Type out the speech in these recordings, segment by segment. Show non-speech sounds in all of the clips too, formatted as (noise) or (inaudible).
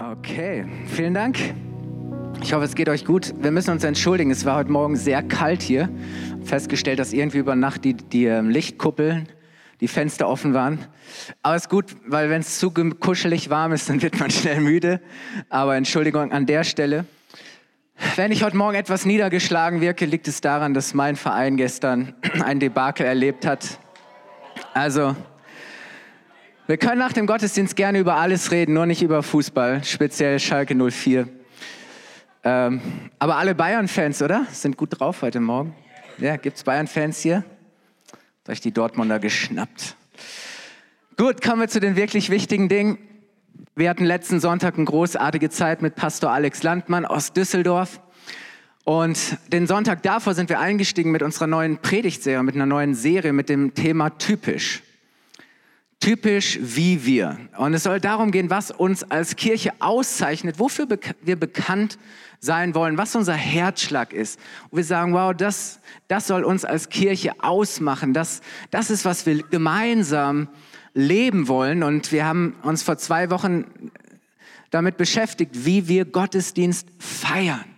Okay, vielen Dank. Ich hoffe, es geht euch gut. Wir müssen uns entschuldigen, es war heute Morgen sehr kalt hier. Festgestellt, dass irgendwie über Nacht die, die ähm, Lichtkuppeln, die Fenster offen waren. Aber es ist gut, weil wenn es zu kuschelig warm ist, dann wird man (laughs) schnell müde. Aber Entschuldigung an der Stelle. Wenn ich heute Morgen etwas niedergeschlagen wirke, liegt es daran, dass mein Verein gestern (clears throat) ein Debakel erlebt hat. Also, wir können nach dem Gottesdienst gerne über alles reden, nur nicht über Fußball, speziell Schalke 04. Ähm, aber alle Bayern-Fans, oder? Sind gut drauf heute Morgen. Ja, gibt's Bayern-Fans hier? Habt euch die Dortmunder geschnappt. Gut, kommen wir zu den wirklich wichtigen Dingen. Wir hatten letzten Sonntag eine großartige Zeit mit Pastor Alex Landmann aus Düsseldorf. Und den Sonntag davor sind wir eingestiegen mit unserer neuen Predigtserie, mit einer neuen Serie mit dem Thema typisch typisch wie wir. Und es soll darum gehen, was uns als Kirche auszeichnet, wofür wir bekannt sein wollen, was unser Herzschlag ist. Und wir sagen, wow, das, das soll uns als Kirche ausmachen. Das, das ist, was wir gemeinsam leben wollen. Und wir haben uns vor zwei Wochen damit beschäftigt, wie wir Gottesdienst feiern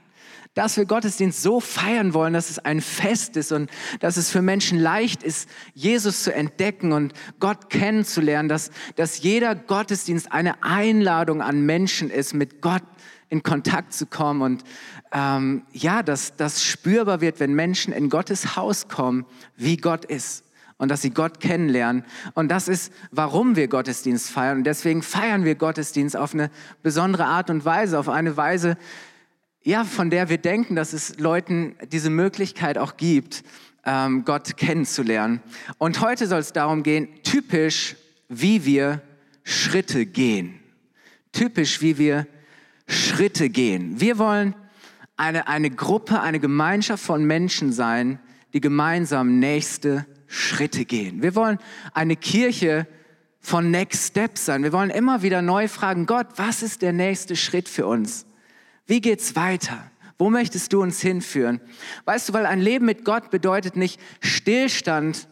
dass wir Gottesdienst so feiern wollen, dass es ein Fest ist und dass es für Menschen leicht ist, Jesus zu entdecken und Gott kennenzulernen, dass, dass jeder Gottesdienst eine Einladung an Menschen ist, mit Gott in Kontakt zu kommen und ähm, ja, dass das spürbar wird, wenn Menschen in Gottes Haus kommen, wie Gott ist und dass sie Gott kennenlernen. Und das ist, warum wir Gottesdienst feiern. Und deswegen feiern wir Gottesdienst auf eine besondere Art und Weise, auf eine Weise, ja, von der wir denken, dass es Leuten diese Möglichkeit auch gibt, ähm, Gott kennenzulernen. Und heute soll es darum gehen, typisch, wie wir Schritte gehen. Typisch, wie wir Schritte gehen. Wir wollen eine, eine Gruppe, eine Gemeinschaft von Menschen sein, die gemeinsam nächste Schritte gehen. Wir wollen eine Kirche von Next Steps sein. Wir wollen immer wieder neu fragen, Gott, was ist der nächste Schritt für uns? Wie geht's weiter? Wo möchtest du uns hinführen? Weißt du, weil ein Leben mit Gott bedeutet nicht Stillstand,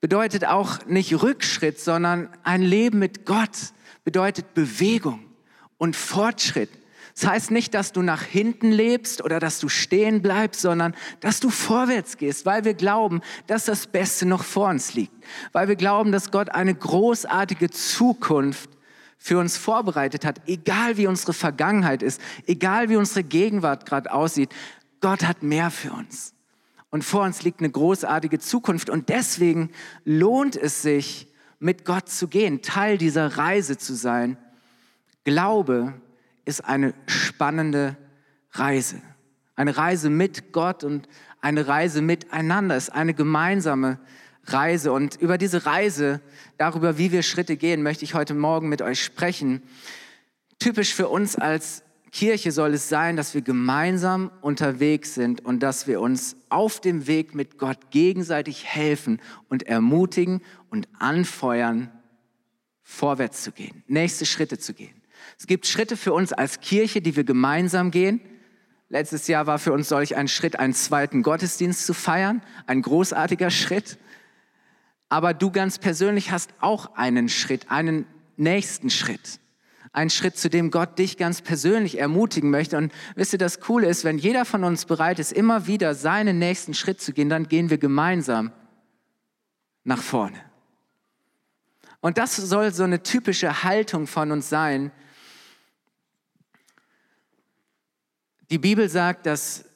bedeutet auch nicht Rückschritt, sondern ein Leben mit Gott bedeutet Bewegung und Fortschritt. Das heißt nicht, dass du nach hinten lebst oder dass du stehen bleibst, sondern dass du vorwärts gehst, weil wir glauben, dass das Beste noch vor uns liegt. Weil wir glauben, dass Gott eine großartige Zukunft für uns vorbereitet hat, egal wie unsere Vergangenheit ist, egal wie unsere Gegenwart gerade aussieht. Gott hat mehr für uns. Und vor uns liegt eine großartige Zukunft. Und deswegen lohnt es sich, mit Gott zu gehen, Teil dieser Reise zu sein. Glaube ist eine spannende Reise. Eine Reise mit Gott und eine Reise miteinander, ist eine gemeinsame Reise. Und über diese Reise, darüber, wie wir Schritte gehen, möchte ich heute Morgen mit euch sprechen. Typisch für uns als Kirche soll es sein, dass wir gemeinsam unterwegs sind und dass wir uns auf dem Weg mit Gott gegenseitig helfen und ermutigen und anfeuern, vorwärts zu gehen, nächste Schritte zu gehen. Es gibt Schritte für uns als Kirche, die wir gemeinsam gehen. Letztes Jahr war für uns solch ein Schritt, einen zweiten Gottesdienst zu feiern, ein großartiger Schritt. Aber du ganz persönlich hast auch einen Schritt, einen nächsten Schritt. Einen Schritt, zu dem Gott dich ganz persönlich ermutigen möchte. Und wisst ihr, das Coole ist, wenn jeder von uns bereit ist, immer wieder seinen nächsten Schritt zu gehen, dann gehen wir gemeinsam nach vorne. Und das soll so eine typische Haltung von uns sein. Die Bibel sagt, dass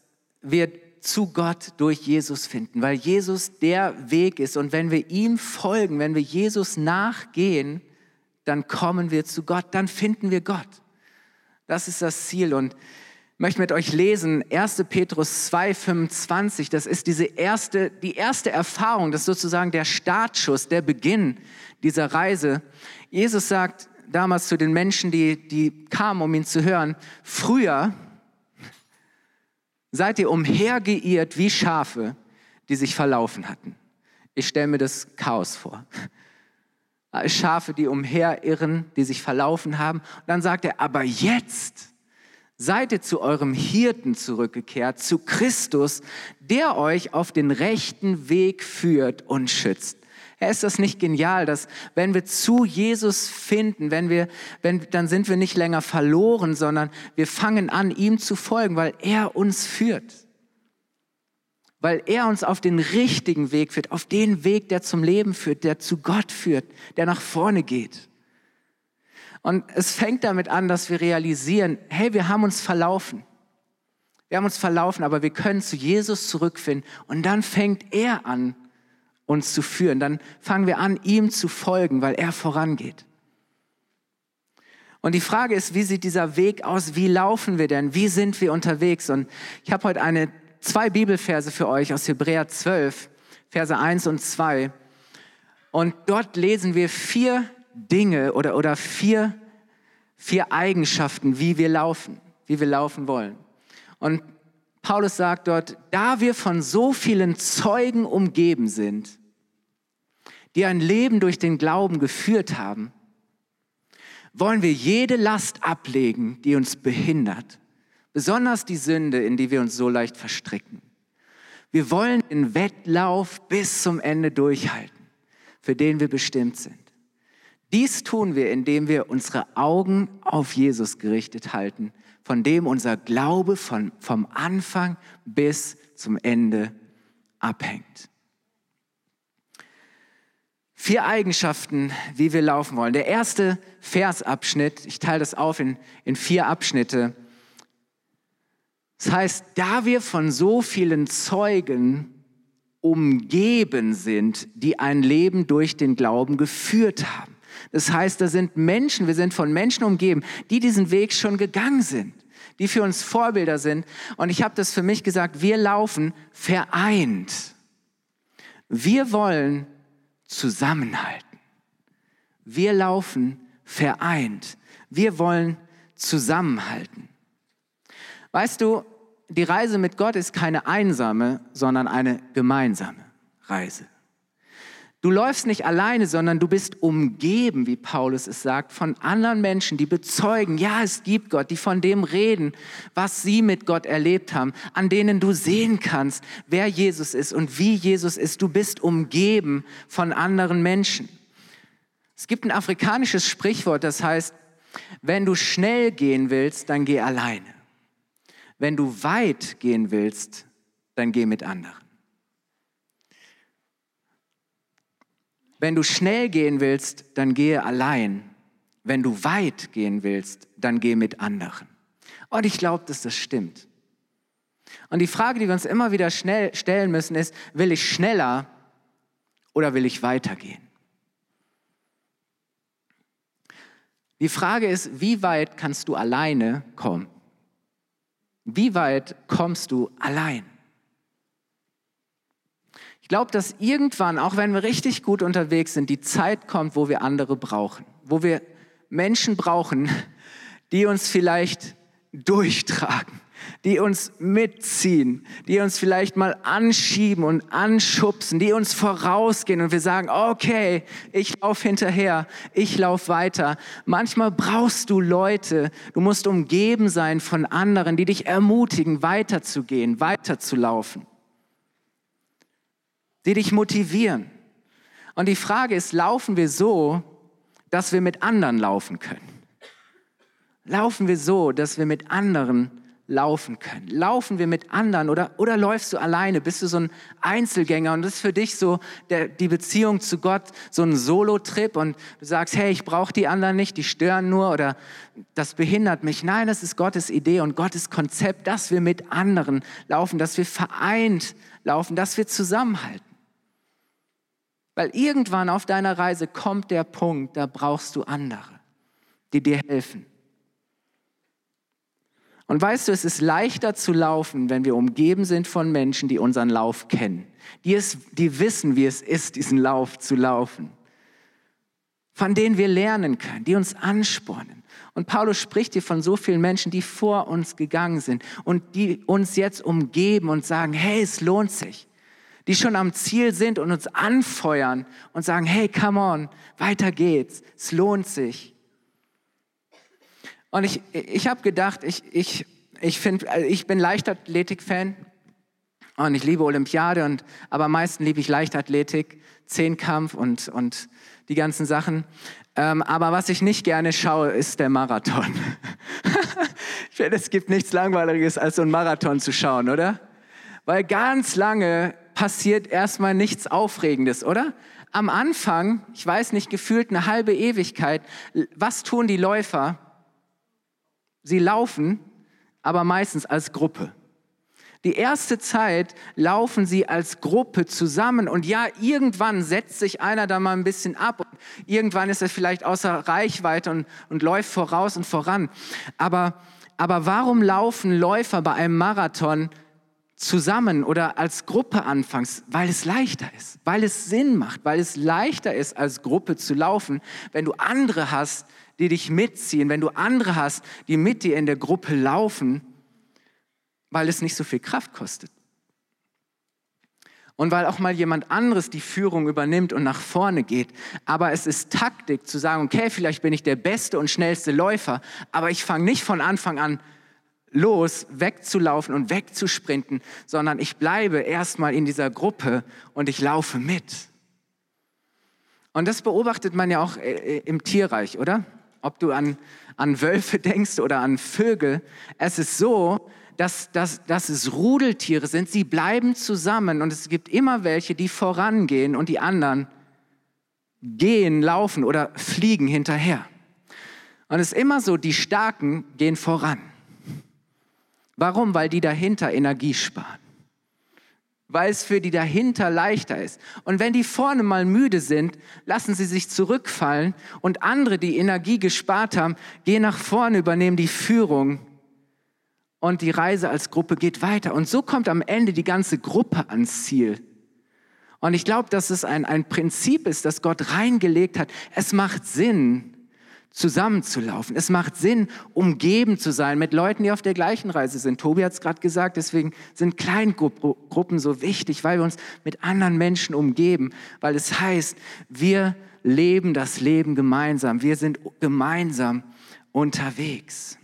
wir zu Gott durch Jesus finden, weil Jesus der Weg ist. Und wenn wir ihm folgen, wenn wir Jesus nachgehen, dann kommen wir zu Gott, dann finden wir Gott. Das ist das Ziel. Und ich möchte mit euch lesen 1. Petrus 2,25. Das ist diese erste, die erste Erfahrung, das ist sozusagen der Startschuss, der Beginn dieser Reise. Jesus sagt damals zu den Menschen, die, die kamen, um ihn zu hören, früher, seid ihr umhergeirrt wie Schafe, die sich verlaufen hatten. Ich stelle mir das Chaos vor. Schafe, die umherirren, die sich verlaufen haben. Und dann sagt er, aber jetzt seid ihr zu eurem Hirten zurückgekehrt, zu Christus, der euch auf den rechten Weg führt und schützt. Ist das nicht genial, dass wenn wir zu Jesus finden, wenn wir, wenn, dann sind wir nicht länger verloren, sondern wir fangen an, ihm zu folgen, weil er uns führt. Weil er uns auf den richtigen Weg führt, auf den Weg, der zum Leben führt, der zu Gott führt, der nach vorne geht. Und es fängt damit an, dass wir realisieren, hey, wir haben uns verlaufen. Wir haben uns verlaufen, aber wir können zu Jesus zurückfinden. Und dann fängt er an, uns zu führen. Dann fangen wir an, ihm zu folgen, weil er vorangeht. Und die Frage ist, wie sieht dieser Weg aus? Wie laufen wir denn? Wie sind wir unterwegs? Und ich habe heute eine, zwei Bibelverse für euch aus Hebräer 12, Verse 1 und 2. Und dort lesen wir vier Dinge oder, oder vier, vier Eigenschaften, wie wir laufen, wie wir laufen wollen. Und Paulus sagt dort, da wir von so vielen Zeugen umgeben sind, die ein Leben durch den Glauben geführt haben, wollen wir jede Last ablegen, die uns behindert, besonders die Sünde, in die wir uns so leicht verstricken. Wir wollen den Wettlauf bis zum Ende durchhalten, für den wir bestimmt sind. Dies tun wir, indem wir unsere Augen auf Jesus gerichtet halten, von dem unser Glaube von, vom Anfang bis zum Ende abhängt. Vier Eigenschaften, wie wir laufen wollen. Der erste Versabschnitt, ich teile das auf in, in vier Abschnitte. Das heißt, da wir von so vielen Zeugen umgeben sind, die ein Leben durch den Glauben geführt haben. Das heißt, da sind Menschen, wir sind von Menschen umgeben, die diesen Weg schon gegangen sind, die für uns Vorbilder sind. Und ich habe das für mich gesagt, wir laufen vereint. Wir wollen zusammenhalten. Wir laufen vereint. Wir wollen zusammenhalten. Weißt du, die Reise mit Gott ist keine einsame, sondern eine gemeinsame Reise. Du läufst nicht alleine, sondern du bist umgeben, wie Paulus es sagt, von anderen Menschen, die bezeugen, ja, es gibt Gott, die von dem reden, was sie mit Gott erlebt haben, an denen du sehen kannst, wer Jesus ist und wie Jesus ist. Du bist umgeben von anderen Menschen. Es gibt ein afrikanisches Sprichwort, das heißt, wenn du schnell gehen willst, dann geh alleine. Wenn du weit gehen willst, dann geh mit anderen. Wenn du schnell gehen willst, dann gehe allein. Wenn du weit gehen willst, dann geh mit anderen. Und ich glaube, dass das stimmt. Und die Frage, die wir uns immer wieder schnell stellen müssen, ist, will ich schneller oder will ich weitergehen? Die Frage ist, wie weit kannst du alleine kommen? Wie weit kommst du allein? Ich glaube, dass irgendwann, auch wenn wir richtig gut unterwegs sind, die Zeit kommt, wo wir andere brauchen, wo wir Menschen brauchen, die uns vielleicht durchtragen, die uns mitziehen, die uns vielleicht mal anschieben und anschubsen, die uns vorausgehen und wir sagen, okay, ich laufe hinterher, ich laufe weiter. Manchmal brauchst du Leute, du musst umgeben sein von anderen, die dich ermutigen, weiterzugehen, weiterzulaufen die dich motivieren. Und die Frage ist, laufen wir so, dass wir mit anderen laufen können? Laufen wir so, dass wir mit anderen laufen können? Laufen wir mit anderen oder, oder läufst du alleine? Bist du so ein Einzelgänger und das ist für dich so der, die Beziehung zu Gott, so ein Solo-Trip und du sagst, hey, ich brauche die anderen nicht, die stören nur oder das behindert mich. Nein, das ist Gottes Idee und Gottes Konzept, dass wir mit anderen laufen, dass wir vereint laufen, dass wir zusammenhalten. Weil irgendwann auf deiner Reise kommt der Punkt, da brauchst du andere, die dir helfen. Und weißt du, es ist leichter zu laufen, wenn wir umgeben sind von Menschen, die unseren Lauf kennen, die, es, die wissen, wie es ist, diesen Lauf zu laufen, von denen wir lernen können, die uns anspornen. Und Paulus spricht hier von so vielen Menschen, die vor uns gegangen sind und die uns jetzt umgeben und sagen, hey, es lohnt sich die schon am Ziel sind und uns anfeuern und sagen, hey, come on, weiter geht's, es lohnt sich. Und ich, ich habe gedacht, ich, ich, ich, find, also ich bin Leichtathletik-Fan Und ich liebe Olympiade, und, aber am meisten liebe ich Leichtathletik, Zehnkampf und, und die ganzen Sachen. Ähm, aber was ich nicht gerne schaue, ist der Marathon. (laughs) ich finde, es gibt nichts Langweiliges, als so einen Marathon zu schauen, oder? Weil ganz lange passiert erstmal nichts Aufregendes, oder? Am Anfang, ich weiß nicht, gefühlt eine halbe Ewigkeit, was tun die Läufer? Sie laufen, aber meistens als Gruppe. Die erste Zeit laufen sie als Gruppe zusammen und ja, irgendwann setzt sich einer da mal ein bisschen ab und irgendwann ist er vielleicht außer Reichweite und, und läuft voraus und voran. Aber, aber warum laufen Läufer bei einem Marathon zusammen oder als Gruppe anfangs, weil es leichter ist, weil es Sinn macht, weil es leichter ist, als Gruppe zu laufen, wenn du andere hast, die dich mitziehen, wenn du andere hast, die mit dir in der Gruppe laufen, weil es nicht so viel Kraft kostet. Und weil auch mal jemand anderes die Führung übernimmt und nach vorne geht. Aber es ist Taktik zu sagen, okay, vielleicht bin ich der beste und schnellste Läufer, aber ich fange nicht von Anfang an los, wegzulaufen und wegzusprinten, sondern ich bleibe erstmal in dieser Gruppe und ich laufe mit. Und das beobachtet man ja auch äh, äh, im Tierreich, oder? Ob du an, an Wölfe denkst oder an Vögel. Es ist so, dass, dass, dass es Rudeltiere sind. Sie bleiben zusammen und es gibt immer welche, die vorangehen und die anderen gehen, laufen oder fliegen hinterher. Und es ist immer so, die Starken gehen voran. Warum? Weil die dahinter Energie sparen. Weil es für die dahinter leichter ist. Und wenn die vorne mal müde sind, lassen sie sich zurückfallen und andere, die Energie gespart haben, gehen nach vorne, übernehmen die Führung und die Reise als Gruppe geht weiter. Und so kommt am Ende die ganze Gruppe ans Ziel. Und ich glaube, dass es ein, ein Prinzip ist, das Gott reingelegt hat. Es macht Sinn, zusammenzulaufen. Es macht Sinn, umgeben zu sein mit Leuten, die auf der gleichen Reise sind. Tobi hat es gerade gesagt, deswegen sind Kleingruppen so wichtig, weil wir uns mit anderen Menschen umgeben, weil es heißt, wir leben das Leben gemeinsam, wir sind gemeinsam unterwegs.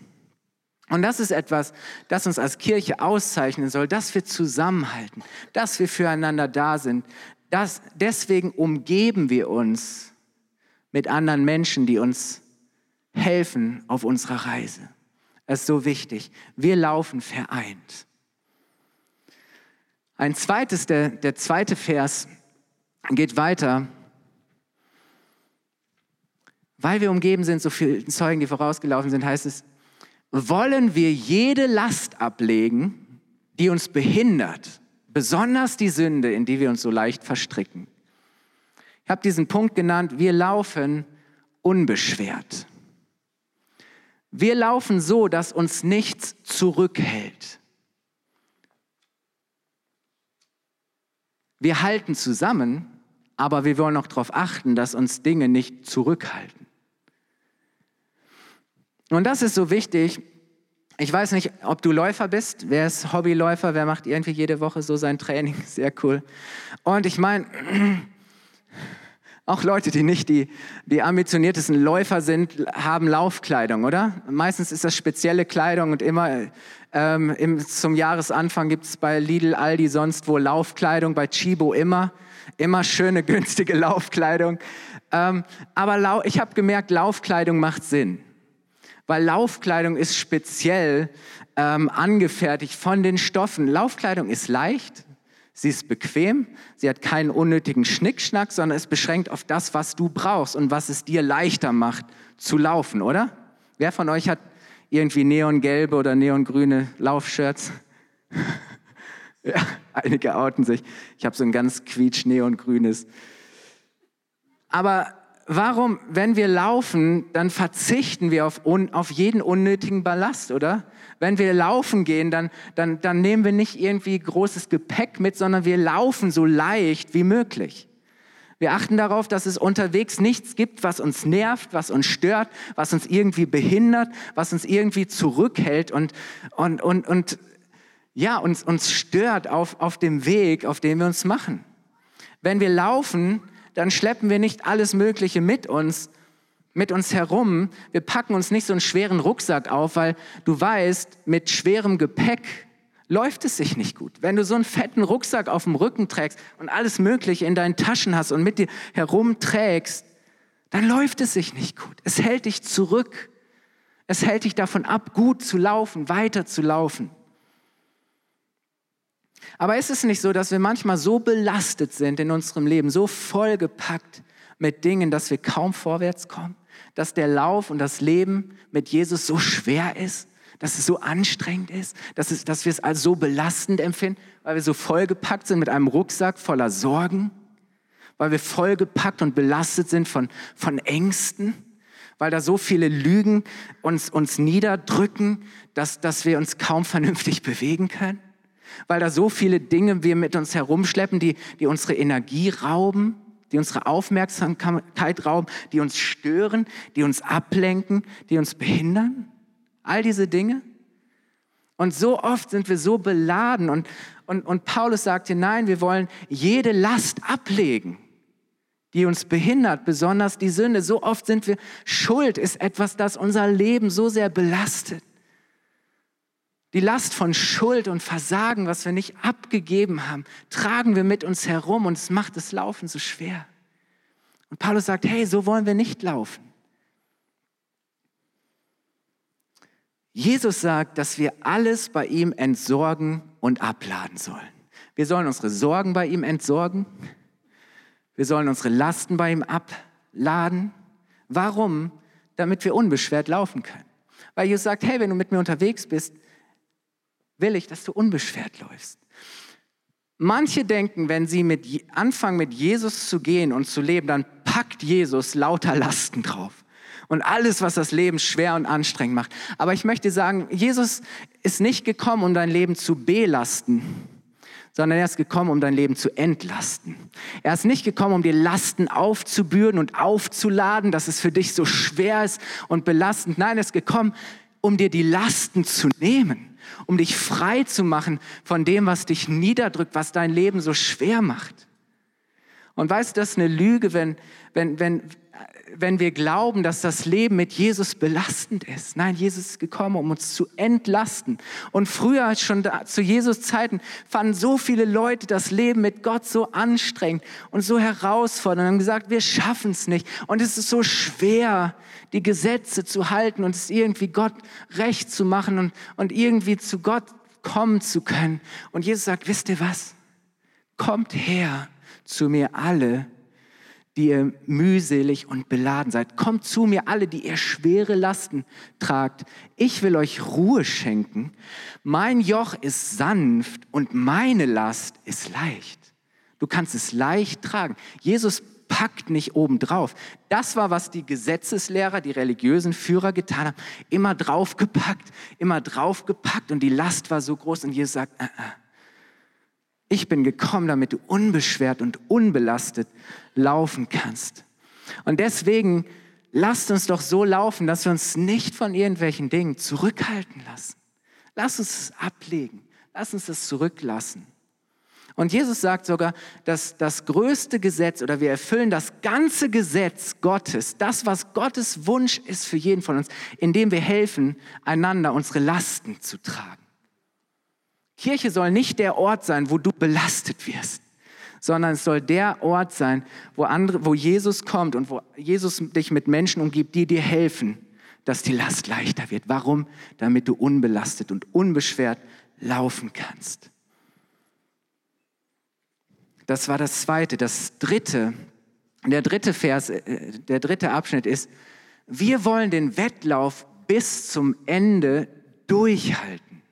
Und das ist etwas, das uns als Kirche auszeichnen soll, dass wir zusammenhalten, dass wir füreinander da sind. Das, deswegen umgeben wir uns mit anderen Menschen, die uns helfen auf unserer Reise. Es ist so wichtig. Wir laufen vereint. Ein zweites, der, der zweite Vers geht weiter. Weil wir umgeben sind, so viele Zeugen, die vorausgelaufen sind, heißt es, wollen wir jede Last ablegen, die uns behindert, besonders die Sünde, in die wir uns so leicht verstricken. Ich habe diesen Punkt genannt, wir laufen unbeschwert. Wir laufen so, dass uns nichts zurückhält. Wir halten zusammen, aber wir wollen auch darauf achten, dass uns Dinge nicht zurückhalten. Und das ist so wichtig. Ich weiß nicht, ob du Läufer bist. Wer ist Hobbyläufer? Wer macht irgendwie jede Woche so sein Training? (laughs) Sehr cool. Und ich meine, auch Leute, die nicht die, die ambitioniertesten Läufer sind, haben Laufkleidung, oder? Meistens ist das spezielle Kleidung und immer ähm, im, zum Jahresanfang gibt es bei Lidl, Aldi, sonst wo Laufkleidung, bei Chibo immer, immer schöne, (laughs) günstige Laufkleidung. Ähm, aber lau ich habe gemerkt, Laufkleidung macht Sinn, weil Laufkleidung ist speziell ähm, angefertigt von den Stoffen. Laufkleidung ist leicht, Sie ist bequem, sie hat keinen unnötigen Schnickschnack, sondern ist beschränkt auf das, was du brauchst und was es dir leichter macht zu laufen, oder? Wer von euch hat irgendwie neongelbe oder neongrüne Laufshirts? (laughs) ja, einige outen sich. Ich habe so ein ganz quietsch neongrünes. Aber warum, wenn wir laufen, dann verzichten wir auf, un, auf jeden unnötigen Ballast, oder? Wenn wir laufen gehen, dann, dann, dann nehmen wir nicht irgendwie großes Gepäck mit, sondern wir laufen so leicht wie möglich. Wir achten darauf, dass es unterwegs nichts gibt, was uns nervt, was uns stört, was uns irgendwie behindert, was uns irgendwie zurückhält und, und, und, und ja, uns, uns stört auf, auf dem Weg, auf dem wir uns machen. Wenn wir laufen, dann schleppen wir nicht alles Mögliche mit uns, mit uns herum. Wir packen uns nicht so einen schweren Rucksack auf, weil du weißt, mit schwerem Gepäck läuft es sich nicht gut. Wenn du so einen fetten Rucksack auf dem Rücken trägst und alles Mögliche in deinen Taschen hast und mit dir herumträgst, dann läuft es sich nicht gut. Es hält dich zurück. Es hält dich davon ab, gut zu laufen, weiter zu laufen. Aber ist es nicht so, dass wir manchmal so belastet sind in unserem Leben, so vollgepackt mit Dingen, dass wir kaum vorwärts kommen? Dass der Lauf und das Leben mit Jesus so schwer ist? Dass es so anstrengend ist? Dass, es, dass wir es als so belastend empfinden? Weil wir so vollgepackt sind mit einem Rucksack voller Sorgen? Weil wir vollgepackt und belastet sind von, von Ängsten? Weil da so viele Lügen uns, uns niederdrücken, dass, dass wir uns kaum vernünftig (laughs) bewegen können? Weil da so viele Dinge wir mit uns herumschleppen, die, die unsere Energie rauben, die unsere Aufmerksamkeit rauben, die uns stören, die uns ablenken, die uns behindern. All diese Dinge. Und so oft sind wir so beladen. Und, und, und Paulus sagt hier, nein, wir wollen jede Last ablegen, die uns behindert, besonders die Sünde. So oft sind wir, Schuld ist etwas, das unser Leben so sehr belastet. Die Last von Schuld und Versagen, was wir nicht abgegeben haben, tragen wir mit uns herum und es macht das Laufen so schwer. Und Paulus sagt, hey, so wollen wir nicht laufen. Jesus sagt, dass wir alles bei ihm entsorgen und abladen sollen. Wir sollen unsere Sorgen bei ihm entsorgen. Wir sollen unsere Lasten bei ihm abladen. Warum? Damit wir unbeschwert laufen können. Weil Jesus sagt, hey, wenn du mit mir unterwegs bist, will ich, dass du unbeschwert läufst. Manche denken, wenn sie mit, anfangen mit Jesus zu gehen und zu leben, dann packt Jesus lauter Lasten drauf. Und alles, was das Leben schwer und anstrengend macht. Aber ich möchte sagen, Jesus ist nicht gekommen, um dein Leben zu belasten, sondern er ist gekommen, um dein Leben zu entlasten. Er ist nicht gekommen, um dir Lasten aufzubürden und aufzuladen, dass es für dich so schwer ist und belastend. Nein, er ist gekommen, um dir die Lasten zu nehmen um dich frei zu machen von dem, was dich niederdrückt, was dein Leben so schwer macht. Und weißt du, das ist eine Lüge, wenn, wenn, wenn, wenn wir glauben, dass das Leben mit Jesus belastend ist. Nein, Jesus ist gekommen, um uns zu entlasten. Und früher, schon da, zu Jesus Zeiten, fanden so viele Leute das Leben mit Gott so anstrengend und so herausfordernd und haben gesagt, wir schaffen es nicht. Und es ist so schwer, die Gesetze zu halten und es irgendwie Gott recht zu machen und, und irgendwie zu Gott kommen zu können. Und Jesus sagt, wisst ihr was? Kommt her zu mir alle, die ihr mühselig und beladen seid. Kommt zu mir alle, die ihr schwere Lasten tragt. Ich will euch Ruhe schenken. Mein Joch ist sanft und meine Last ist leicht. Du kannst es leicht tragen. Jesus packt nicht obendrauf. Das war, was die Gesetzeslehrer, die religiösen Führer getan haben. Immer draufgepackt, immer draufgepackt und die Last war so groß und Jesus sagt, äh, äh. ich bin gekommen, damit du unbeschwert und unbelastet laufen kannst. Und deswegen lasst uns doch so laufen, dass wir uns nicht von irgendwelchen Dingen zurückhalten lassen. Lass uns es ablegen. Lass uns das zurücklassen. Und Jesus sagt sogar, dass das größte Gesetz oder wir erfüllen das ganze Gesetz Gottes, das, was Gottes Wunsch ist für jeden von uns, indem wir helfen, einander unsere Lasten zu tragen. Kirche soll nicht der Ort sein, wo du belastet wirst, sondern es soll der Ort sein, wo, andere, wo Jesus kommt und wo Jesus dich mit Menschen umgibt, die dir helfen, dass die Last leichter wird. Warum? Damit du unbelastet und unbeschwert laufen kannst. Das war das zweite. Das dritte, der dritte Vers, äh, der dritte Abschnitt ist, wir wollen den Wettlauf bis zum Ende durchhalten,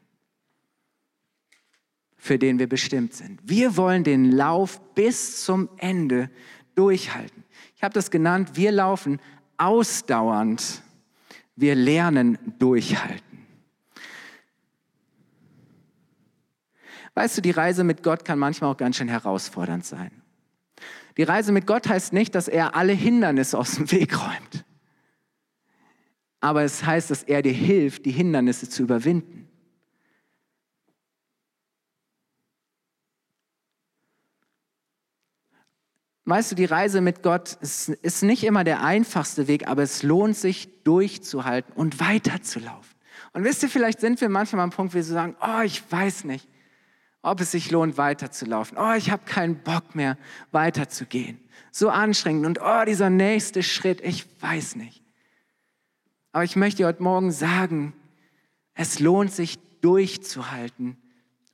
für den wir bestimmt sind. Wir wollen den Lauf bis zum Ende durchhalten. Ich habe das genannt, wir laufen ausdauernd, wir lernen durchhalten. Weißt du, die Reise mit Gott kann manchmal auch ganz schön herausfordernd sein. Die Reise mit Gott heißt nicht, dass er alle Hindernisse aus dem Weg räumt. Aber es heißt, dass er dir hilft, die Hindernisse zu überwinden. Weißt du, die Reise mit Gott ist, nicht immer der einfachste Weg, aber es lohnt sich durchzuhalten und weiterzulaufen. Und wisst ihr, vielleicht sind wir manchmal am Punkt, wo wir so sagen, oh, ich weiß nicht, ob es sich lohnt, weiterzulaufen. Oh, ich habe keinen Bock mehr, weiterzugehen. So anstrengend und oh, dieser nächste Schritt, ich weiß nicht. Aber ich möchte heute Morgen sagen, es lohnt sich durchzuhalten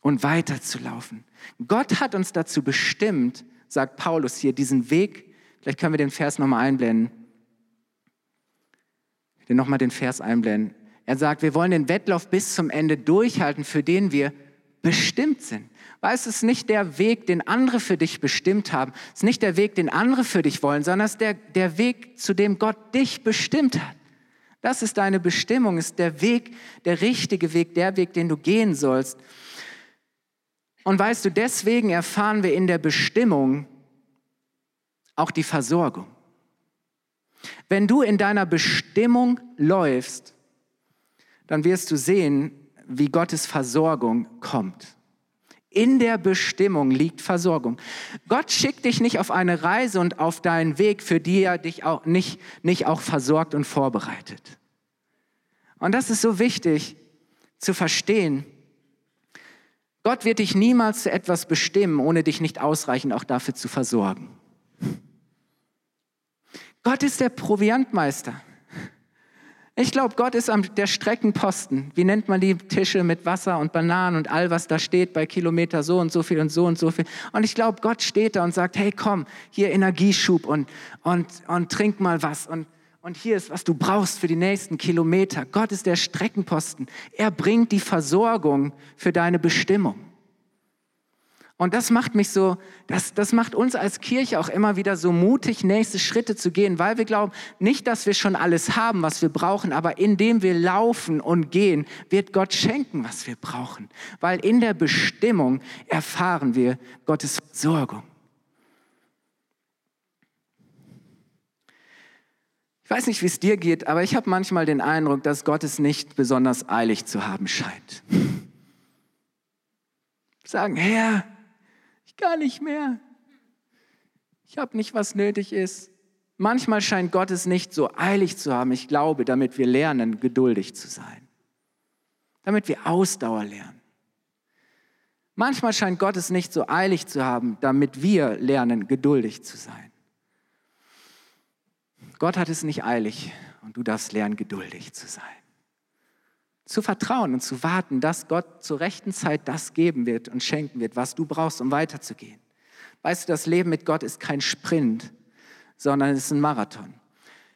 und weiterzulaufen. Gott hat uns dazu bestimmt, sagt Paulus hier, diesen Weg, vielleicht können wir den Vers nochmal einblenden, den nochmal den Vers einblenden. Er sagt, wir wollen den Wettlauf bis zum Ende durchhalten, für den wir bestimmt sind. Weißt, es ist nicht der Weg, den andere für dich bestimmt haben. Es ist nicht der Weg, den andere für dich wollen, sondern es ist der, der Weg, zu dem Gott dich bestimmt hat. Das ist deine Bestimmung, ist der Weg, der richtige Weg, der Weg, den du gehen sollst. Und weißt du, deswegen erfahren wir in der Bestimmung auch die Versorgung. Wenn du in deiner Bestimmung läufst, dann wirst du sehen, wie Gottes Versorgung kommt. In der Bestimmung liegt Versorgung. Gott schickt dich nicht auf eine Reise und auf deinen Weg, für die er dich auch nicht, nicht auch versorgt und vorbereitet. Und das ist so wichtig zu verstehen. Gott wird dich niemals zu etwas bestimmen, ohne dich nicht ausreichend auch dafür zu versorgen. Gott ist der Proviantmeister. Ich glaube, Gott ist am, der Streckenposten. Wie nennt man die Tische mit Wasser und Bananen und all, was da steht bei Kilometer so und so viel und so und so viel. Und ich glaube, Gott steht da und sagt, hey, komm, hier Energieschub und, und, und trink mal was. Und, und hier ist, was du brauchst für die nächsten Kilometer. Gott ist der Streckenposten. Er bringt die Versorgung für deine Bestimmung. Und das macht mich so, das, das macht uns als Kirche auch immer wieder so mutig, nächste Schritte zu gehen, weil wir glauben, nicht, dass wir schon alles haben, was wir brauchen, aber indem wir laufen und gehen, wird Gott schenken, was wir brauchen. Weil in der Bestimmung erfahren wir Gottes Versorgung. Ich weiß nicht, wie es dir geht, aber ich habe manchmal den Eindruck, dass Gott es nicht besonders eilig zu haben scheint. Sagen, Herr, gar nicht mehr. Ich habe nicht, was nötig ist. Manchmal scheint Gott es nicht so eilig zu haben, ich glaube, damit wir lernen, geduldig zu sein. Damit wir Ausdauer lernen. Manchmal scheint Gott es nicht so eilig zu haben, damit wir lernen, geduldig zu sein. Gott hat es nicht eilig und du darfst lernen, geduldig zu sein zu vertrauen und zu warten, dass Gott zur rechten Zeit das geben wird und schenken wird, was du brauchst, um weiterzugehen. Weißt du, das Leben mit Gott ist kein Sprint, sondern es ist ein Marathon.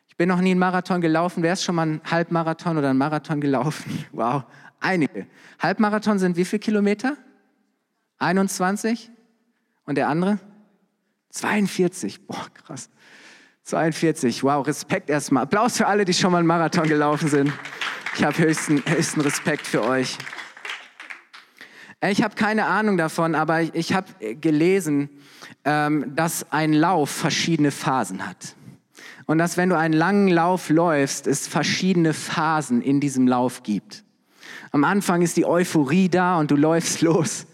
Ich bin noch nie einen Marathon gelaufen. Wer ist schon mal einen Halbmarathon oder einen Marathon gelaufen? (laughs) Wow, einige. Halbmarathon sind wie viele Kilometer? 21? Und der andere? 42. Boah, krass. 42. Wow, Respekt erstmal. Applaus für alle, die schon mal einen Marathon gelaufen sind. Ich habe höchsten, höchsten Respekt für euch. Ich habe keine Ahnung davon, aber ich habe gelesen, ähm, dass ein Lauf verschiedene Phasen hat. Und dass wenn du einen langen Lauf läufst, es verschiedene Phasen in diesem Lauf gibt. Am Anfang ist die Euphorie da und du läufst (laughs) los.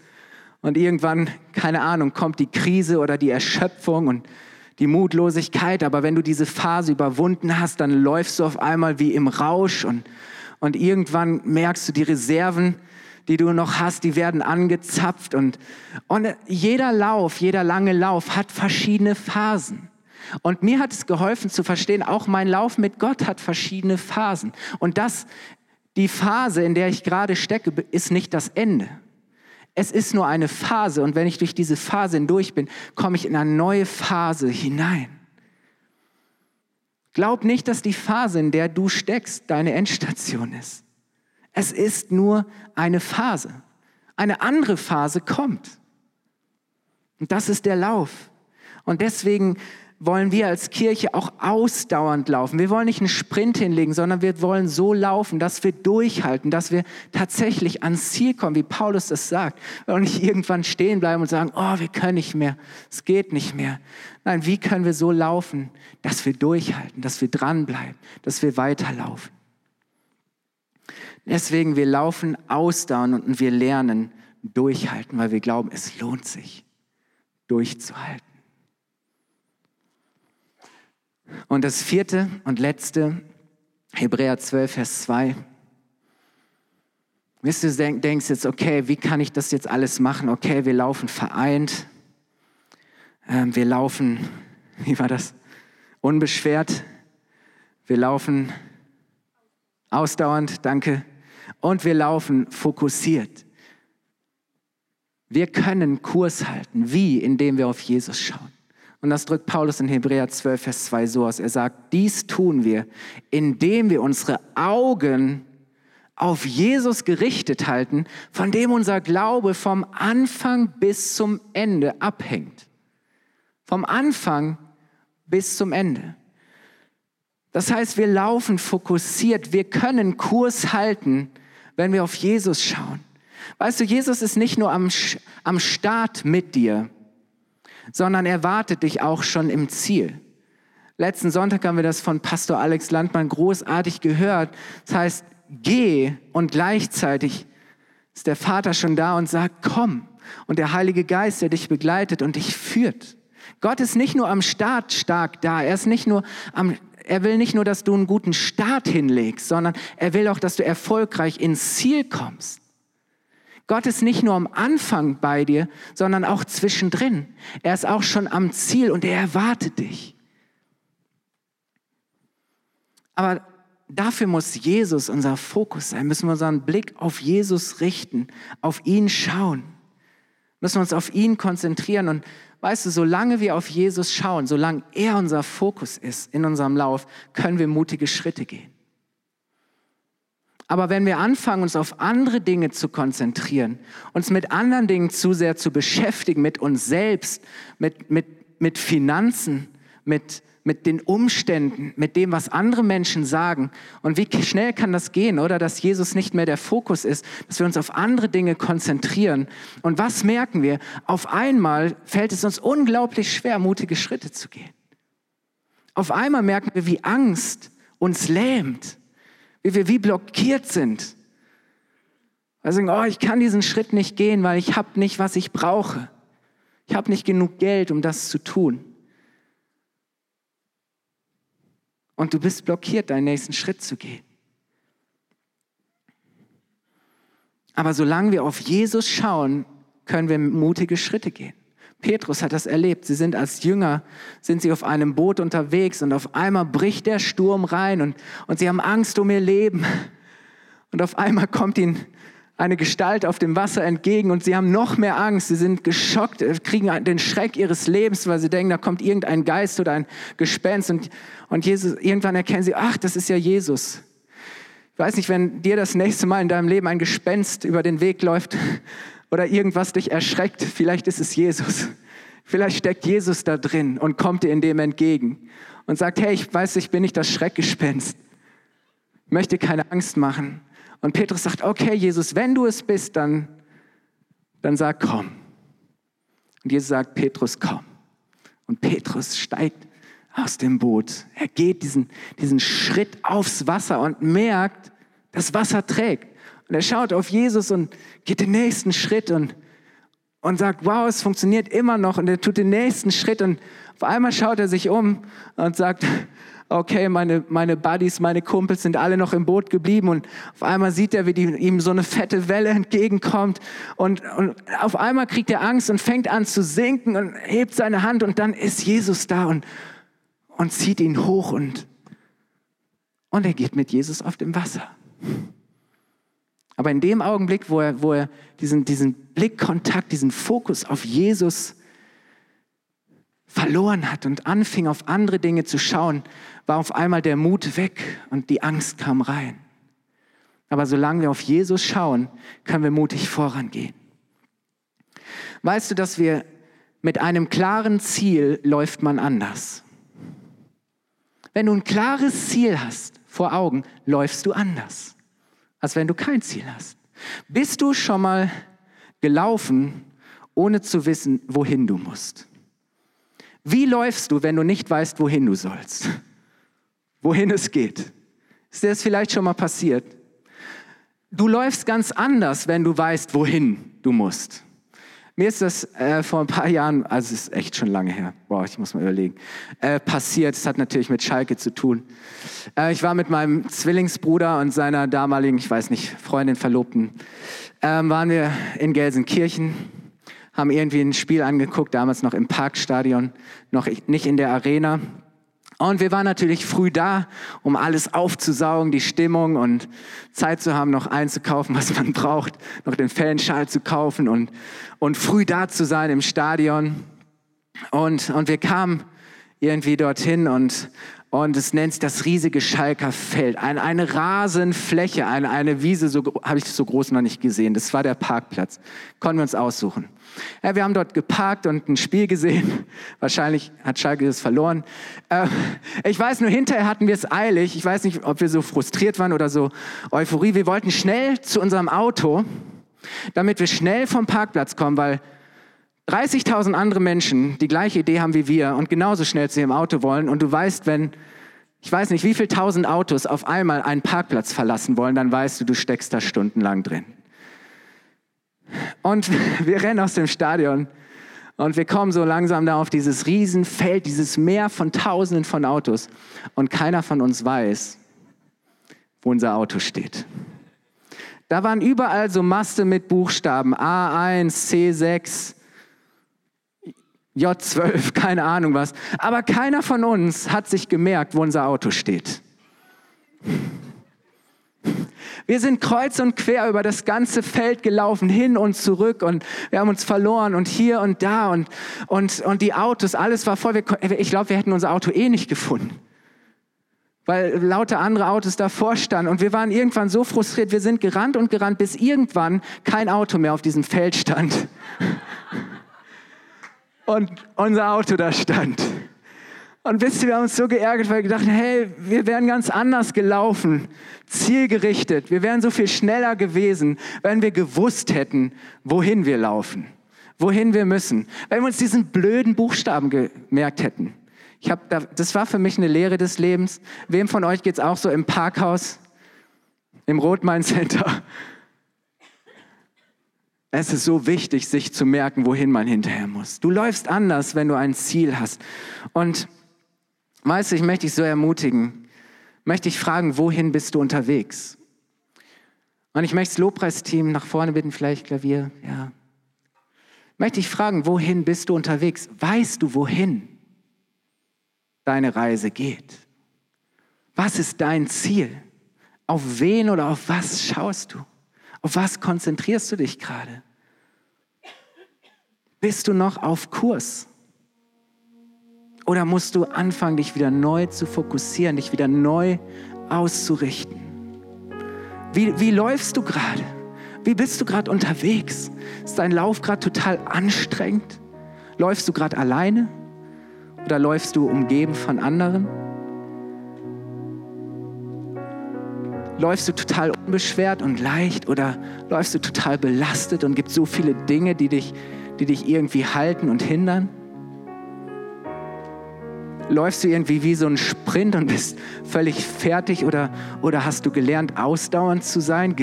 Und irgendwann, keine Ahnung, kommt die Krise oder die Erschöpfung und die Mutlosigkeit. Aber wenn du diese Phase überwunden hast, dann läufst du auf einmal wie im Rausch und und irgendwann merkst du, die Reserven, die du noch hast, die werden angezapft und, und jeder Lauf, jeder lange Lauf hat verschiedene Phasen. Und mir hat es geholfen zu verstehen, auch mein Lauf mit Gott hat verschiedene Phasen. Und das, die Phase, in der ich gerade stecke, ist nicht das Ende. Es ist nur eine Phase und wenn ich durch diese Phase hindurch bin, komme ich in eine neue Phase hinein. Glaub nicht, dass die Phase, in der du steckst, deine Endstation ist. Es ist nur eine Phase. Eine andere Phase kommt. Und das ist der Lauf. Und deswegen wollen wir als Kirche auch ausdauernd laufen. Wir wollen nicht einen Sprint hinlegen, sondern wir wollen so laufen, dass wir durchhalten, dass wir tatsächlich ans Ziel kommen, wie Paulus das sagt. Und nicht irgendwann stehen bleiben und sagen, oh, wir können nicht mehr, es geht nicht mehr. Nein, wie können wir so laufen, dass wir durchhalten, dass wir dranbleiben, dass wir weiterlaufen. Deswegen, wir laufen ausdauernd und wir lernen durchhalten, weil wir glauben, es lohnt sich, durchzuhalten. Und das vierte und letzte, Hebräer 12, Vers 2. Wisst du, denkst jetzt, okay, wie kann ich das jetzt alles machen? Okay, wir laufen vereint. Ähm, wir laufen, (laughs) wie war das? Unbeschwert. Wir laufen ausdauernd, danke. Und wir laufen fokussiert. Wir können Kurs halten. Wie? Indem wir auf Jesus schauen. Und das drückt Paulus in Hebräer 12, Vers 2 so aus. Er sagt, dies tun wir, indem wir unsere Augen auf Jesus gerichtet halten, von dem unser Glaube vom Anfang bis zum Ende abhängt. Vom Anfang bis zum Ende. Das heißt, wir laufen fokussiert, wir können Kurs halten, wenn wir auf Jesus schauen. Weißt du, Jesus ist nicht nur am, am Start mit dir, sondern er wartet dich auch schon im Ziel. Letzten Sonntag haben wir das von Pastor Alex Landmann großartig gehört. Das heißt, geh und gleichzeitig ist der Vater schon da und sagt, komm. Und der Heilige Geist, der dich begleitet und dich führt. Gott ist nicht nur am Start stark da, er ist nicht nur am, er will nicht nur, dass du einen guten Start hinlegst, sondern er will auch, dass du erfolgreich ins Ziel kommst. Gott ist nicht nur am Anfang bei dir, sondern auch zwischendrin. Er ist auch schon am Ziel und er erwartet dich. Aber dafür muss Jesus unser Fokus sein, müssen wir unseren Blick auf Jesus richten, auf ihn schauen, müssen wir uns auf ihn konzentrieren. Und weißt du, solange wir auf Jesus schauen, solange er unser Fokus ist in unserem Lauf, können wir mutige Schritte gehen. Aber wenn wir anfangen, uns auf andere Dinge zu konzentrieren, uns mit anderen Dingen zu sehr zu beschäftigen, mit uns selbst, mit, mit, mit Finanzen, mit, mit den Umständen, mit dem, was andere Menschen sagen. Und wie schnell kann das gehen, oder? Dass Jesus nicht mehr der Fokus ist, dass wir uns auf andere Dinge konzentrieren. Und was merken wir? Auf einmal fällt es uns unglaublich schwer, mutige Schritte zu gehen. Auf einmal merken wir, wie Angst uns lähmt wie wir wie blockiert sind. Sagen, oh, ich kann diesen Schritt nicht gehen, weil ich habe nicht, was ich brauche. Ich habe nicht genug Geld, um das zu tun. Und du bist blockiert, deinen nächsten Schritt zu gehen. Aber solange wir auf Jesus schauen, können wir mutige Schritte gehen. Petrus hat das erlebt. Sie sind als Jünger, sind sie auf einem Boot unterwegs und auf einmal bricht der Sturm rein und, und sie haben Angst um ihr Leben. Und auf einmal kommt ihnen eine Gestalt auf dem Wasser entgegen und sie haben noch mehr Angst. Sie sind geschockt, äh, kriegen den Schreck ihres Lebens, weil sie denken, da kommt irgendein Geist oder ein Gespenst und, und Jesus, irgendwann erkennen sie, ach, das ist ja Jesus. Ich weiß nicht, wenn dir das nächste Mal in deinem Leben ein Gespenst über den Weg läuft, oder irgendwas dich erschreckt, vielleicht ist es Jesus. Vielleicht steckt Jesus da drin und kommt dir in dem entgegen und sagt, hey, ich weiß, ich bin nicht das Schreckgespenst. Möchte keine Angst machen. Und Petrus sagt, okay, Jesus, wenn du es bist, dann, dann sag, komm. Und Jesus sagt, Petrus, komm. Und Petrus steigt aus dem Boot. Er geht diesen, diesen Schritt aufs Wasser und merkt, das Wasser trägt. Und er schaut auf Jesus und geht den nächsten Schritt und, und sagt, wow, es funktioniert immer noch. Und er tut den nächsten Schritt und auf einmal schaut er sich um und sagt, okay, meine, meine Buddies, meine Kumpels sind alle noch im Boot geblieben und auf einmal sieht er, wie die, ihm so eine fette Welle entgegenkommt und, und auf einmal kriegt er Angst und fängt an zu sinken und hebt seine Hand und dann ist Jesus da und, und zieht ihn hoch und, und er geht mit Jesus auf dem Wasser. Aber in dem Augenblick, wo er, wo er diesen, diesen Blickkontakt, diesen Fokus auf Jesus verloren hat und anfing auf andere Dinge zu schauen, war auf einmal der Mut weg und die Angst kam rein. Aber solange wir auf Jesus schauen, können wir mutig vorangehen. Weißt du, dass wir mit einem klaren Ziel läuft man anders. Wenn du ein klares Ziel hast vor Augen, läufst du anders als wenn du kein Ziel hast. Bist du schon mal gelaufen, ohne zu wissen, wohin du musst? Wie läufst du, wenn du nicht weißt, wohin du sollst? Wohin es geht? Ist dir das vielleicht schon mal passiert? Du läufst ganz anders, wenn du weißt, wohin du musst. Mir ist das äh, vor ein paar Jahren, also es ist echt schon lange her, boah, ich muss mal überlegen, äh, passiert. Es hat natürlich mit Schalke zu tun. Äh, ich war mit meinem Zwillingsbruder und seiner damaligen, ich weiß nicht, Freundin, Verlobten, ähm, waren wir in Gelsenkirchen, haben irgendwie ein Spiel angeguckt, damals noch im Parkstadion, noch nicht in der Arena. Und wir waren natürlich früh da, um alles aufzusaugen, die Stimmung und Zeit zu haben, noch einzukaufen, was man braucht, noch den Fanschal zu kaufen und, und früh da zu sein im Stadion. Und, und wir kamen irgendwie dorthin und, und es nennt sich das riesige Schalker Feld. Eine, eine Rasenfläche, eine, eine Wiese, so habe ich so groß noch nicht gesehen. Das war der Parkplatz. Konnten wir uns aussuchen. Ja, wir haben dort geparkt und ein Spiel gesehen. (laughs) Wahrscheinlich hat Schalke das verloren. Äh, ich weiß nur, hinterher hatten wir es eilig. Ich weiß nicht, ob wir so frustriert waren oder so Euphorie. Wir wollten schnell zu unserem Auto, damit wir schnell vom Parkplatz kommen, weil 30.000 andere Menschen die gleiche Idee haben wie wir und genauso schnell zu ihrem Auto wollen. Und du weißt, wenn, ich weiß nicht, wie viele tausend Autos auf einmal einen Parkplatz verlassen wollen, dann weißt du, du steckst da stundenlang drin. Und (laughs) wir rennen aus dem Stadion und wir kommen so langsam da auf dieses Riesenfeld, dieses Meer von Tausenden von Autos. Und keiner von uns weiß, wo unser Auto steht. Da waren überall so Maste mit Buchstaben A1, C6, J12, keine Ahnung was. Aber keiner von uns hat sich gemerkt, wo unser Auto steht. Wir sind kreuz und quer über das ganze Feld gelaufen, hin und zurück und wir haben uns verloren und hier und da und, und, und die Autos, alles war voll. Ich glaube, wir hätten unser Auto eh nicht gefunden, weil lauter andere Autos davor standen und wir waren irgendwann so frustriert, wir sind gerannt und gerannt, bis irgendwann kein Auto mehr auf diesem Feld stand (laughs) und unser Auto da stand. Und wisst ihr, wir haben uns so geärgert, weil wir gedacht hey, wir wären ganz anders gelaufen, zielgerichtet. Wir wären so viel schneller gewesen, wenn wir gewusst hätten, wohin wir laufen, wohin wir müssen. Wenn wir uns diesen blöden Buchstaben gemerkt hätten. Ich hab da, das war für mich eine Lehre des Lebens. Wem von euch geht's auch so im Parkhaus, im Rotmain Center? Es ist so wichtig, sich zu merken, wohin man hinterher muss. Du läufst anders, wenn du ein Ziel hast. Und Weißt du, ich möchte dich so ermutigen, möchte ich fragen, wohin bist du unterwegs? Und ich möchte das Lobpreisteam nach vorne bitten, vielleicht Klavier, ja. Möchte ich fragen, wohin bist du unterwegs? Weißt du, wohin deine Reise geht? Was ist dein Ziel? Auf wen oder auf was schaust du? Auf was konzentrierst du dich gerade? Bist du noch auf Kurs? Oder musst du anfangen, dich wieder neu zu fokussieren, dich wieder neu auszurichten? Wie, wie läufst du gerade? Wie bist du gerade unterwegs? Ist dein Lauf gerade total anstrengend? Läufst du gerade alleine? Oder läufst du umgeben von anderen? Läufst du total unbeschwert und leicht oder läufst du total belastet und gibt so viele Dinge, die dich, die dich irgendwie halten und hindern? Läufst du irgendwie wie so ein Sprint und bist völlig fertig oder, oder hast du gelernt, ausdauernd zu sein,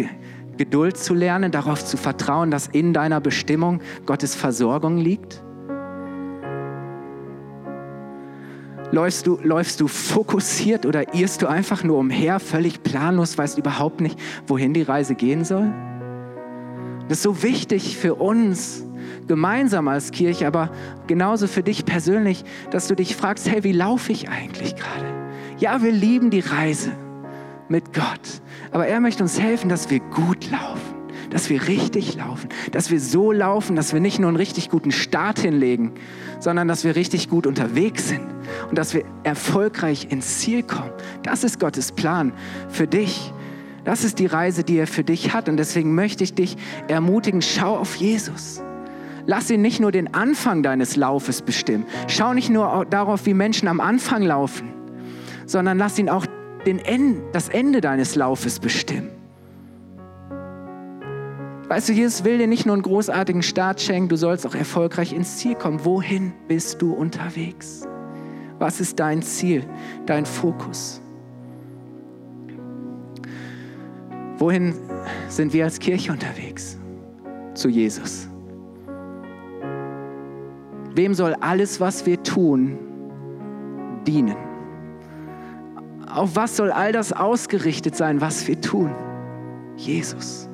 Geduld zu lernen, darauf zu vertrauen, dass in deiner Bestimmung Gottes Versorgung liegt? Läufst du, läufst du fokussiert oder irrst du einfach nur umher, völlig planlos, weißt überhaupt nicht, wohin die Reise gehen soll? Das ist so wichtig für uns, gemeinsam als Kirche, aber genauso für dich persönlich, dass du dich fragst, hey, wie laufe ich eigentlich gerade? Ja, wir lieben die Reise mit Gott, aber er möchte uns helfen, dass wir gut laufen, dass wir richtig laufen, dass wir so laufen, dass wir nicht nur einen richtig guten Start hinlegen, sondern dass wir richtig gut unterwegs sind und dass wir erfolgreich ins Ziel kommen. Das ist Gottes Plan für dich. Das ist die Reise, die er für dich hat. Und deswegen möchte ich dich ermutigen, schau auf Jesus. Lass ihn nicht nur den Anfang deines Laufes bestimmen. Schau nicht nur darauf, wie Menschen am Anfang laufen, sondern lass ihn auch den End, das Ende deines Laufes bestimmen. Weißt du, Jesus will dir nicht nur einen großartigen Start schenken, du sollst auch erfolgreich ins Ziel kommen. Wohin bist du unterwegs? Was ist dein Ziel, dein Fokus? Wohin sind wir als Kirche unterwegs? Zu Jesus. Wem soll alles, was wir tun, dienen? Auf was soll all das ausgerichtet sein, was wir tun? Jesus.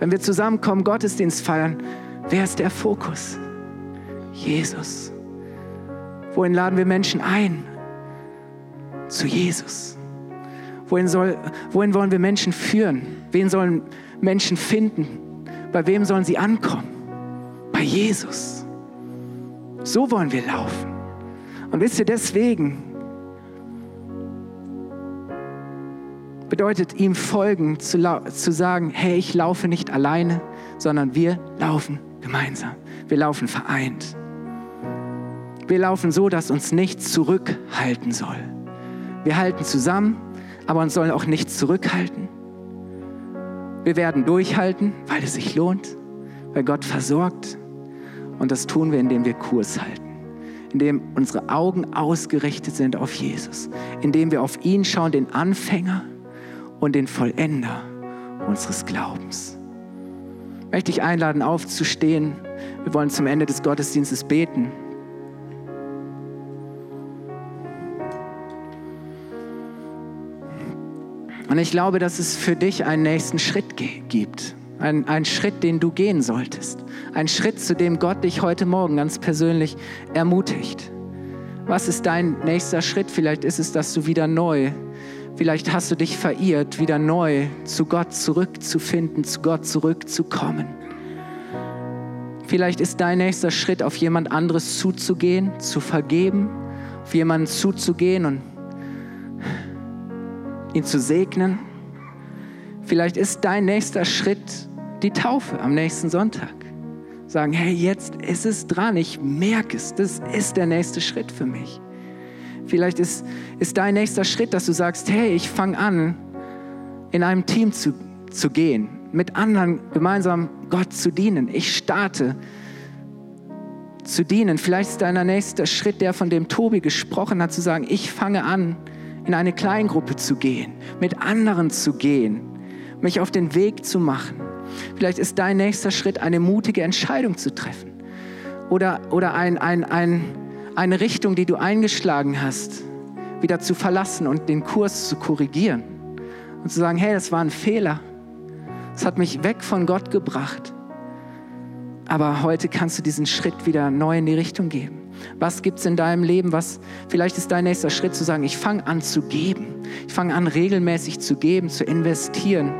Wenn wir zusammenkommen, Gottesdienst feiern, wer ist der Fokus? Jesus. Wohin laden wir Menschen ein? Zu Jesus. Wohin, soll, wohin wollen wir Menschen führen? Wen sollen Menschen finden? Bei wem sollen sie ankommen? Bei Jesus. So wollen wir laufen. Und wisst ihr, deswegen bedeutet ihm folgen, zu, zu sagen, hey, ich laufe nicht alleine, sondern wir laufen gemeinsam. Wir laufen vereint. Wir laufen so, dass uns nichts zurückhalten soll. Wir halten zusammen, aber uns soll auch nichts zurückhalten. Wir werden durchhalten, weil es sich lohnt, weil Gott versorgt. Und das tun wir, indem wir Kurs halten, indem unsere Augen ausgerichtet sind auf Jesus, indem wir auf ihn schauen, den Anfänger und den Vollender unseres Glaubens. Ich möchte dich einladen, aufzustehen. Wir wollen zum Ende des Gottesdienstes beten. Und ich glaube, dass es für dich einen nächsten Schritt gibt. Ein, ein Schritt, den du gehen solltest. Ein Schritt, zu dem Gott dich heute Morgen ganz persönlich ermutigt. Was ist dein nächster Schritt? Vielleicht ist es, dass du wieder neu, vielleicht hast du dich verirrt, wieder neu zu Gott zurückzufinden, zu Gott zurückzukommen. Vielleicht ist dein nächster Schritt, auf jemand anderes zuzugehen, zu vergeben, auf jemanden zuzugehen und ihn zu segnen. Vielleicht ist dein nächster Schritt die Taufe am nächsten Sonntag. Sagen, hey, jetzt ist es dran, ich merke es, das ist der nächste Schritt für mich. Vielleicht ist, ist dein nächster Schritt, dass du sagst, hey, ich fange an, in einem Team zu, zu gehen, mit anderen gemeinsam Gott zu dienen. Ich starte zu dienen. Vielleicht ist dein nächster Schritt der, von dem Tobi gesprochen hat, zu sagen, ich fange an, in eine Kleingruppe zu gehen, mit anderen zu gehen, mich auf den Weg zu machen. Vielleicht ist dein nächster Schritt, eine mutige Entscheidung zu treffen. Oder, oder ein, ein, ein, eine Richtung, die du eingeschlagen hast, wieder zu verlassen und den Kurs zu korrigieren. Und zu sagen, hey, das war ein Fehler. Das hat mich weg von Gott gebracht. Aber heute kannst du diesen Schritt wieder neu in die Richtung geben. Was gibt es in deinem Leben? Was vielleicht ist dein nächster Schritt zu sagen, ich fange an zu geben. Ich fange an regelmäßig zu geben, zu investieren,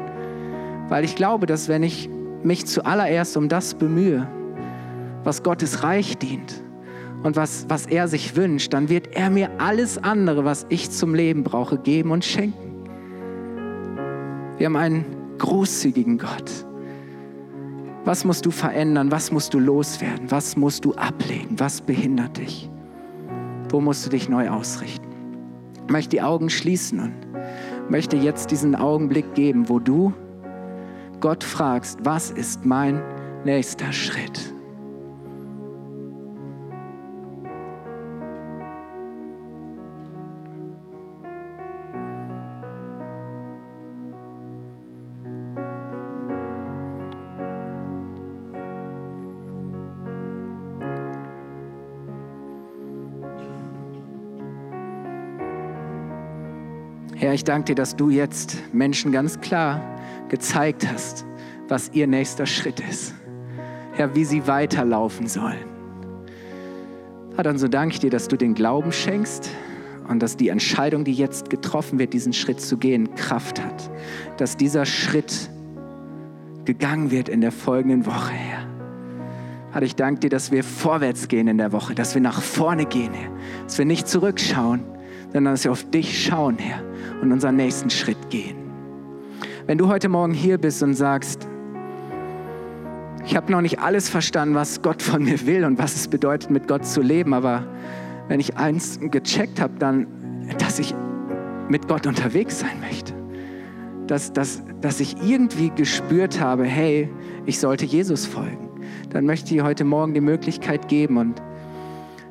weil ich glaube, dass wenn ich mich zuallererst um das bemühe, was Gottes Reich dient und was, was er sich wünscht, dann wird er mir alles andere, was ich zum Leben brauche, geben und schenken. Wir haben einen großzügigen Gott. Was musst du verändern? Was musst du loswerden? Was musst du ablegen? Was behindert dich? Wo musst du dich neu ausrichten? Ich möchte die Augen schließen und möchte jetzt diesen Augenblick geben, wo du Gott fragst, was ist mein nächster Schritt? Herr, ich danke dir, dass du jetzt Menschen ganz klar gezeigt hast, was ihr nächster Schritt ist. Herr, wie sie weiterlaufen sollen. Herr, dann so danke ich dir, dass du den Glauben schenkst und dass die Entscheidung, die jetzt getroffen wird, diesen Schritt zu gehen, Kraft hat. Dass dieser Schritt gegangen wird in der folgenden Woche, Herr. Herr, ich danke dir, dass wir vorwärts gehen in der Woche, dass wir nach vorne gehen, Herr. Dass wir nicht zurückschauen, sondern dass wir auf dich schauen, Herr, und unseren nächsten Schritt gehen. Wenn du heute Morgen hier bist und sagst, ich habe noch nicht alles verstanden, was Gott von mir will und was es bedeutet, mit Gott zu leben, aber wenn ich eins gecheckt habe, dann, dass ich mit Gott unterwegs sein möchte. Dass, dass, dass ich irgendwie gespürt habe, hey, ich sollte Jesus folgen. Dann möchte ich heute Morgen die Möglichkeit geben und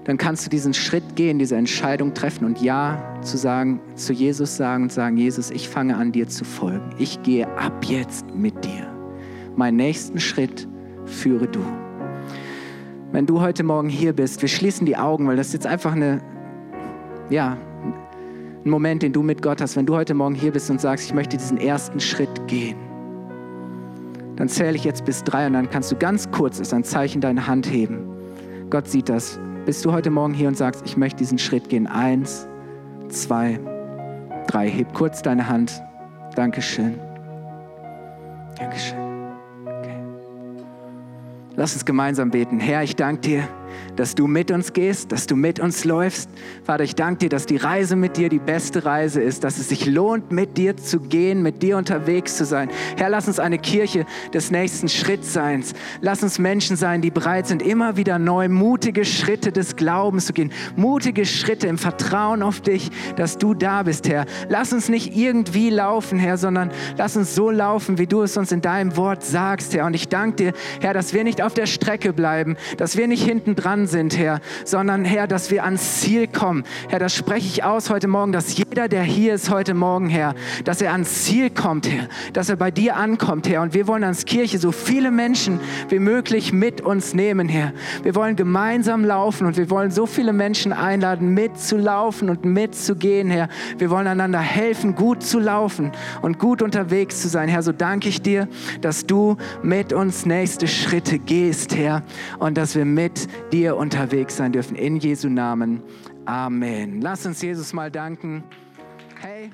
dann kannst du diesen Schritt gehen, diese Entscheidung treffen und Ja zu sagen, zu Jesus sagen und sagen, Jesus, ich fange an dir zu folgen. Ich gehe ab jetzt mit dir. Meinen nächsten Schritt führe du. wenn du heute Morgen hier bist, wir schließen die Augen, weil das ist jetzt einfach eine, ja, ein Moment, den du mit Gott hast. Wenn du heute Morgen hier bist und sagst, ich möchte diesen ersten Schritt gehen, dann zähle ich jetzt bis drei und dann kannst du ganz kurz als ein Zeichen deine Hand heben. Gott sieht das. Bist du heute Morgen hier und sagst, ich möchte diesen Schritt gehen? Eins, zwei, drei. Heb kurz deine Hand. Dankeschön. Dankeschön. Okay. Lass uns gemeinsam beten. Herr, ich danke dir dass du mit uns gehst, dass du mit uns läufst. Vater, ich danke dir, dass die Reise mit dir die beste Reise ist, dass es sich lohnt, mit dir zu gehen, mit dir unterwegs zu sein. Herr, lass uns eine Kirche des nächsten Schrittseins. Lass uns Menschen sein, die bereit sind, immer wieder neu mutige Schritte des Glaubens zu gehen. Mutige Schritte im Vertrauen auf dich, dass du da bist, Herr. Lass uns nicht irgendwie laufen, Herr, sondern lass uns so laufen, wie du es uns in deinem Wort sagst, Herr. Und ich danke dir, Herr, dass wir nicht auf der Strecke bleiben, dass wir nicht hinten dran sind, Herr, sondern Herr, dass wir ans Ziel kommen. Herr, das spreche ich aus heute Morgen, dass jeder, der hier ist heute Morgen, Herr, dass er ans Ziel kommt, Herr, dass er bei dir ankommt, Herr. Und wir wollen als Kirche so viele Menschen wie möglich mit uns nehmen, Herr. Wir wollen gemeinsam laufen und wir wollen so viele Menschen einladen, mitzulaufen und mitzugehen, Herr. Wir wollen einander helfen, gut zu laufen und gut unterwegs zu sein, Herr. So danke ich dir, dass du mit uns nächste Schritte gehst, Herr, und dass wir mit dir unterwegs sein dürfen. In Jesu Namen. Amen. Lass uns Jesus mal danken. Hey,